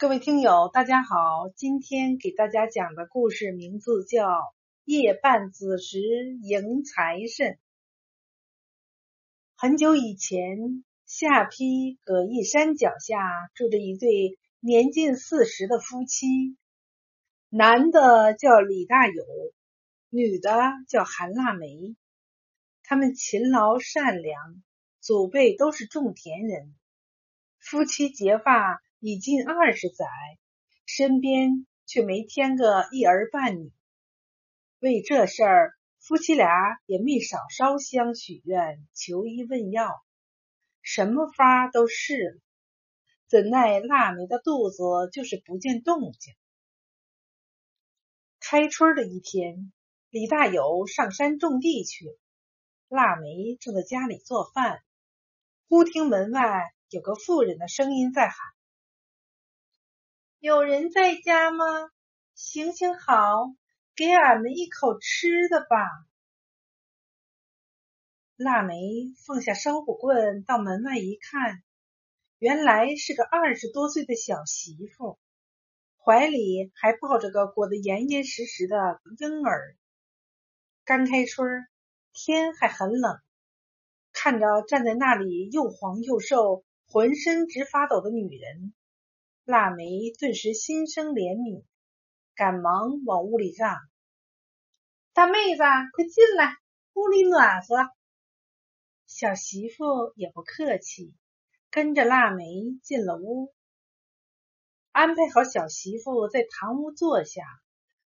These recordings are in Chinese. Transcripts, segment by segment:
各位听友，大家好！今天给大家讲的故事名字叫《夜半子时迎财神》。很久以前，下邳葛义山脚下住着一对年近四十的夫妻，男的叫李大友，女的叫韩腊梅。他们勤劳善良，祖辈都是种田人，夫妻结发。已近二十载，身边却没添个一儿半女。为这事儿，夫妻俩也没少烧香许愿、求医问药，什么法都试了，怎奈腊梅的肚子就是不见动静。开春的一天，李大友上山种地去了，腊梅正在家里做饭，忽听门外有个妇人的声音在喊。有人在家吗？行行好，给俺们一口吃的吧。腊梅放下烧火棍，到门外一看，原来是个二十多岁的小媳妇，怀里还抱着个裹得严严实实的婴儿。刚开春，天还很冷，看着站在那里又黄又瘦、浑身直发抖的女人。腊梅顿时心生怜悯，赶忙往屋里让：“大妹子，快进来，屋里暖和。”小媳妇也不客气，跟着腊梅进了屋，安排好小媳妇在堂屋坐下。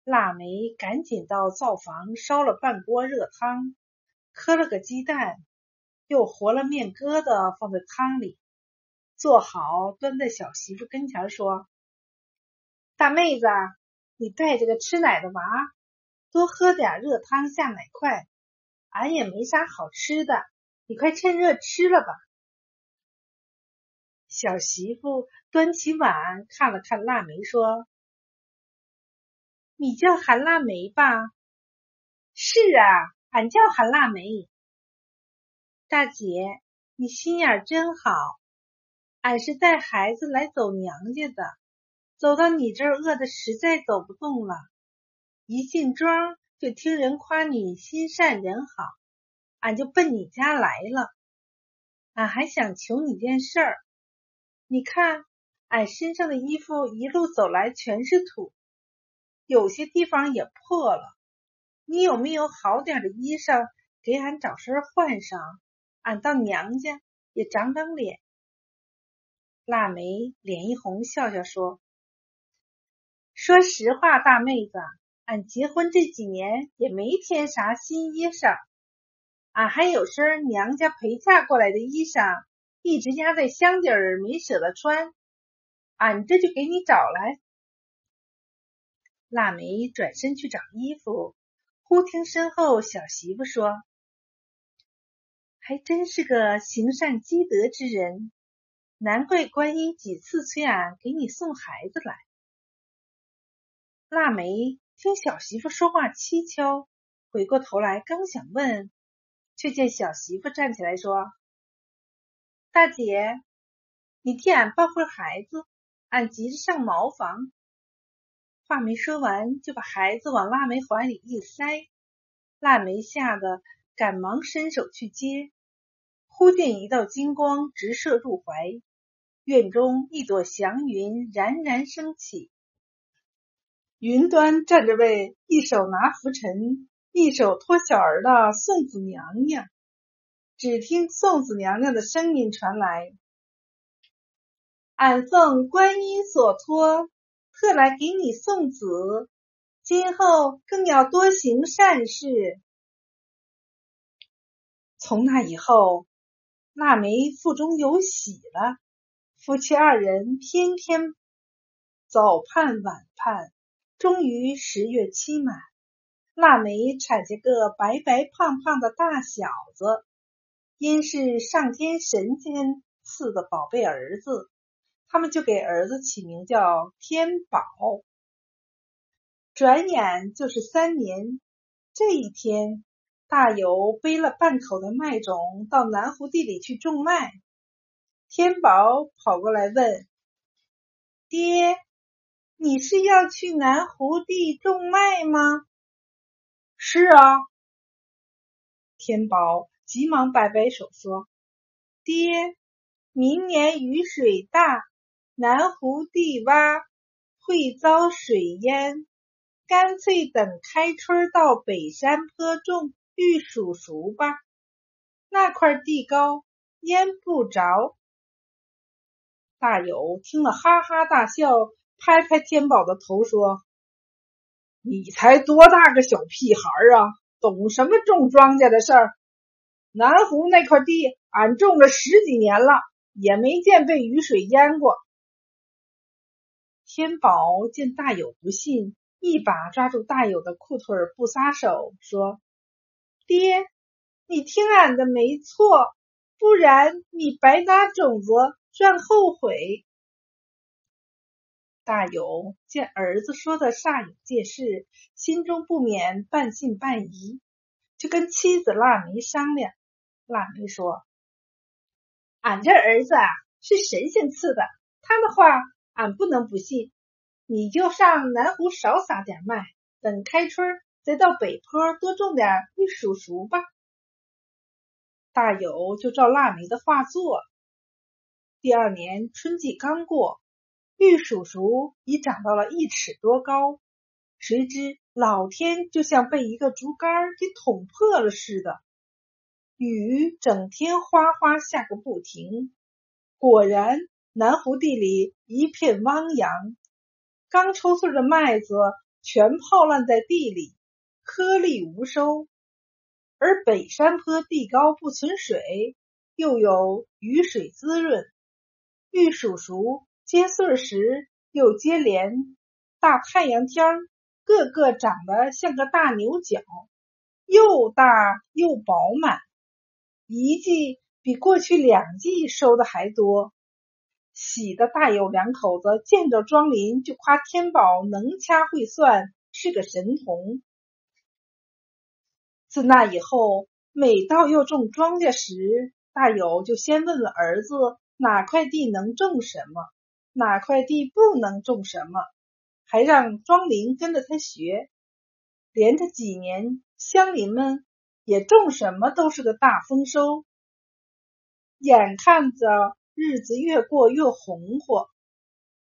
腊梅赶紧到灶房烧了半锅热汤，磕了个鸡蛋，又和了面疙瘩放在汤里。做好，端在小媳妇跟前说：“大妹子，你带着个吃奶的娃，多喝点热汤下奶快。俺也没啥好吃的，你快趁热吃了吧。”小媳妇端起碗看了看腊梅，说：“你叫韩腊梅吧？”“是啊，俺叫韩腊梅。”大姐，你心眼真好。俺是带孩子来走娘家的，走到你这儿饿的实在走不动了。一进庄就听人夸你心善人好，俺就奔你家来了。俺还想求你件事儿，你看俺身上的衣服一路走来全是土，有些地方也破了。你有没有好点的衣裳给俺找身换上？俺到娘家也长长脸。腊梅脸一红，笑笑说：“说实话，大妹子，俺结婚这几年也没添啥新衣裳，俺还有身娘家陪嫁过来的衣裳，一直压在箱底儿没舍得穿，俺这就给你找来。”腊梅转身去找衣服，忽听身后小媳妇说：“还真是个行善积德之人。”难怪观音几次催俺给你送孩子来。腊梅听小媳妇说话蹊跷，回过头来刚想问，却见小媳妇站起来说：“大姐，你替俺抱会孩子，俺急着上茅房。”话没说完，就把孩子往腊梅怀里一塞。腊梅吓得赶忙伸手去接。忽见一道金光直射入怀，院中一朵祥云冉冉升起，云端站着位一手拿拂尘、一手托小儿的送子娘娘。只听送子娘娘的声音传来：“俺奉观音所托，特来给你送子，今后更要多行善事。”从那以后。腊梅腹中有喜了，夫妻二人天天早盼晚盼，终于十月期满，腊梅产下个白白胖胖的大小子，因是上天神仙赐的宝贝儿子，他们就给儿子起名叫天宝。转眼就是三年，这一天。大友背了半口的麦种到南湖地里去种麦，天宝跑过来问：“爹，你是要去南湖地种麦吗？是啊。天宝急忙摆摆手说：“爹，明年雨水大，南湖地洼，会遭水淹。干脆等开春到北山坡种玉蜀黍吧，那块地高，淹不着。”大友听了，哈哈大笑，拍拍天宝的头说：“你才多大个小屁孩啊，懂什么种庄稼的事儿？南湖那块地，俺种了十几年了，也没见被雨水淹过。”天宝见大友不信，一把抓住大友的裤腿不撒手，说：“爹，你听俺的没错，不然你白拿种子。”赚后悔。大友见儿子说的煞有介事，心中不免半信半疑，就跟妻子腊梅商量。腊梅说：“俺这儿子啊，是神仙赐的，他的话俺不能不信。你就上南湖少撒点麦，等开春再到北坡多种点玉蜀黍吧。”大友就照腊梅的话做。第二年春季刚过，玉蜀黍已长到了一尺多高，谁知老天就像被一个竹竿给捅破了似的，雨整天哗哗下个不停。果然，南湖地里一片汪洋，刚抽穗的麦子全泡烂在地里，颗粒无收；而北山坡地高不存水，又有雨水滋润。玉蜀黍结穗时又接连，大太阳天儿，个个长得像个大牛角，又大又饱满，一季比过去两季收的还多。喜的大有两口子见着庄林就夸天宝能掐会算，是个神童。自那以后，每到要种庄稼时，大有就先问问儿子。哪块地能种什么？哪块地不能种什么？还让庄林跟着他学，连着几年，乡邻们也种什么都是个大丰收。眼看着日子越过越红火，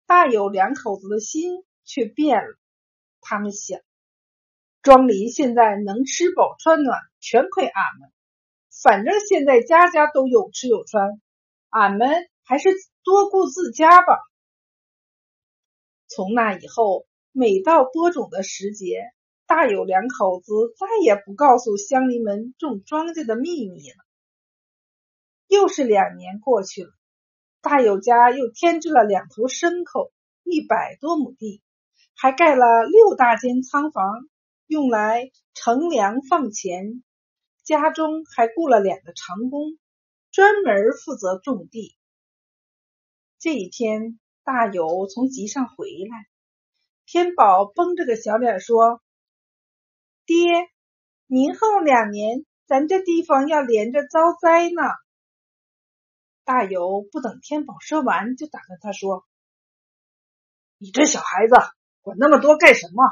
大有两口子的心却变了。他们想，庄林现在能吃饱穿暖，全亏俺们。反正现在家家都有吃有穿。俺们还是多顾自家吧。从那以后，每到播种的时节，大有两口子再也不告诉乡邻们种庄稼的秘密了。又是两年过去了，大有家又添置了两头牲口，一百多亩地，还盖了六大间仓房，用来乘粮放钱。家中还雇了两个长工。专门负责种地。这一天，大友从集上回来，天宝绷着个小脸说：“爹，明后两年咱这地方要连着遭灾呢。”大友不等天宝说完，就打断他说：“你这小孩子管那么多干什么？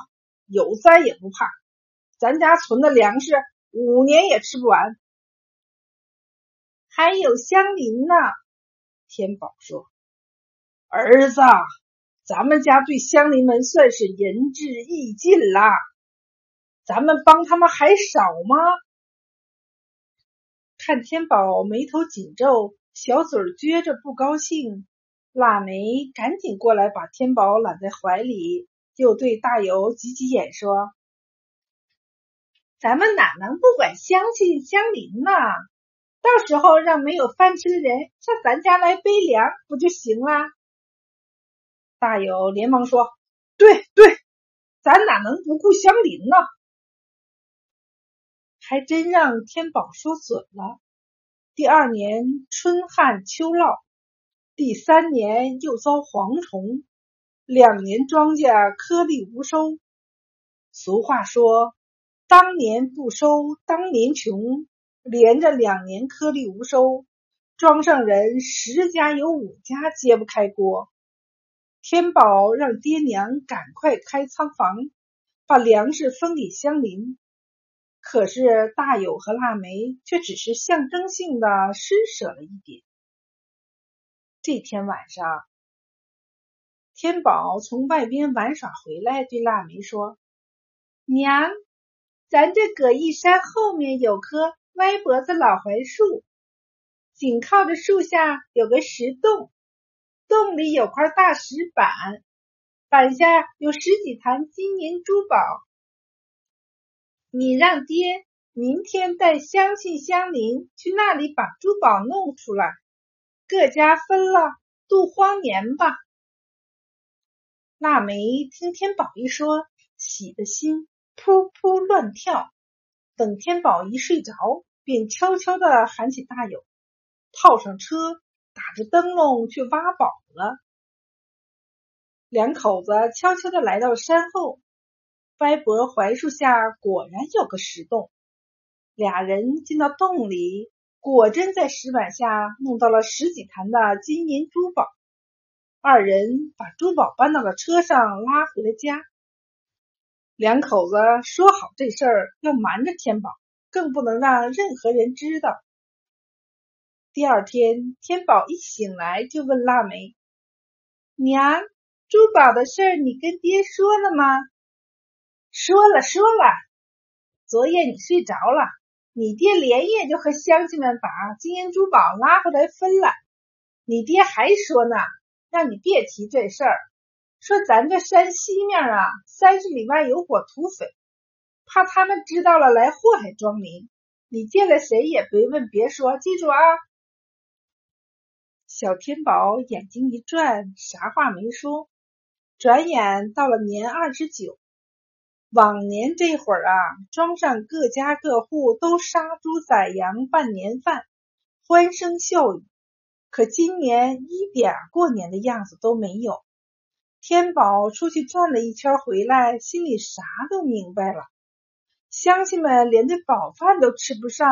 有灾也不怕，咱家存的粮食五年也吃不完。”还有乡邻呢，天宝说：“儿子，咱们家对乡邻们算是仁至义尽了，咱们帮他们还少吗？”看天宝眉头紧皱，小嘴撅着不高兴，腊梅赶紧过来把天宝揽在怀里，又对大友挤挤眼说：“咱们哪能不管乡亲乡邻呢？”到时候让没有饭吃的人上咱家来背粮，不就行了？大友连忙说：“对对，咱哪能不顾乡邻呢？”还真让天宝说准了。第二年春旱秋涝，第三年又遭蝗虫，两年庄稼颗粒无收。俗话说：“当年不收，当年穷。”连着两年颗粒无收，庄上人十家有五家揭不开锅。天宝让爹娘赶快开仓房，把粮食分给乡邻。可是大友和腊梅却只是象征性的施舍了一点。这天晚上，天宝从外边玩耍回来，对腊梅说：“娘，咱这葛义山后面有棵歪脖子老槐树，紧靠着树下有个石洞，洞里有块大石板，板下有十几坛金银珠宝。”你让爹明天带乡亲乡邻去那里把珠宝弄出来，各家分了度荒年吧。腊梅听天宝一说，喜的心扑扑乱跳。等天宝一睡着，便悄悄的喊起大友，套上车，打着灯笼去挖宝了。两口子悄悄的来到山后。歪脖槐树下果然有个石洞，俩人进到洞里，果真在石板下弄到了十几坛的金银珠宝。二人把珠宝搬到了车上，拉回了家。两口子说好这事儿要瞒着天宝，更不能让任何人知道。第二天，天宝一醒来就问腊梅：“娘，珠宝的事儿你跟爹说了吗？”说了说了，昨夜你睡着了，你爹连夜就和乡亲们把金银珠宝拉回来分了。你爹还说呢，让你别提这事儿，说咱这山西面啊，三十里外有伙土匪，怕他们知道了来祸害庄民。你见了谁也别问别说，记住啊。小天宝眼睛一转，啥话没说。转眼到了年二十九。往年这会儿啊，庄上各家各户都杀猪宰羊办年饭，欢声笑语。可今年一点过年的样子都没有。天宝出去转了一圈回来，心里啥都明白了。乡亲们连这饱饭都吃不上，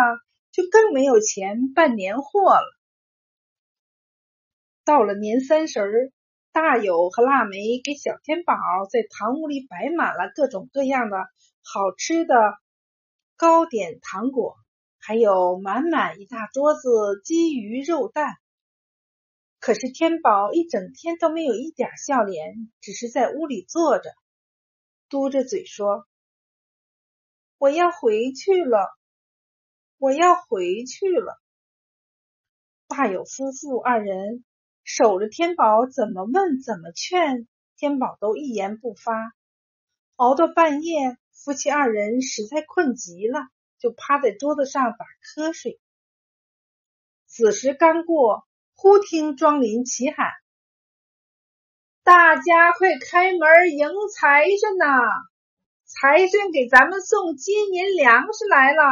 就更没有钱办年货了。到了年三十儿。大友和腊梅给小天宝在堂屋里摆满了各种各样的好吃的糕点、糖果，还有满满一大桌子鸡鱼肉蛋。可是天宝一整天都没有一点笑脸，只是在屋里坐着，嘟着嘴说：“我要回去了，我要回去了。”大有夫妇二人。守着天宝，怎么问怎么劝，天宝都一言不发。熬到半夜，夫妻二人实在困极了，就趴在桌子上打瞌睡。子时刚过，忽听庄林齐喊：“大家快开门迎财神呐！财神给咱们送金银粮食来了！”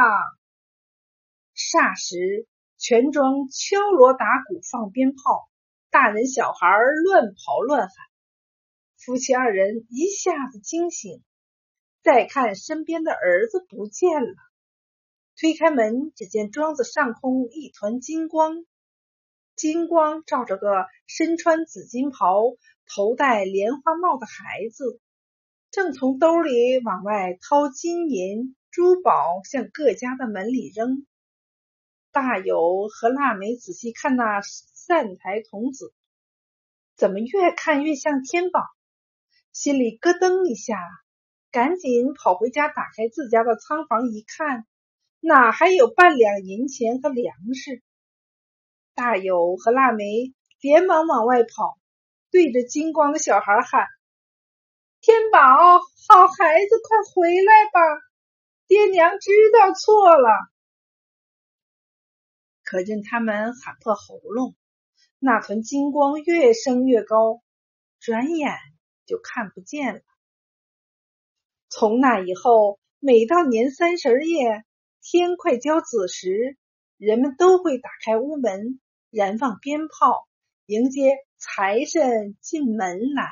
霎时，全庄敲锣打鼓，放鞭炮。大人小孩乱跑乱喊，夫妻二人一下子惊醒，再看身边的儿子不见了。推开门，只见庄子上空一团金光，金光照着个身穿紫金袍、头戴莲花帽的孩子，正从兜里往外掏金银珠宝，向各家的门里扔。大友和腊梅仔细看那。散台童子怎么越看越像天宝？心里咯噔一下，赶紧跑回家，打开自家的仓房一看，哪还有半两银钱和粮食？大友和腊梅连忙往外跑，对着金光的小孩喊：“天宝，好孩子，快回来吧！爹娘知道错了。”可见他们喊破喉咙。那团金光越升越高，转眼就看不见了。从那以后，每到年三十夜，天快交子时，人们都会打开屋门，燃放鞭炮，迎接财神进门来。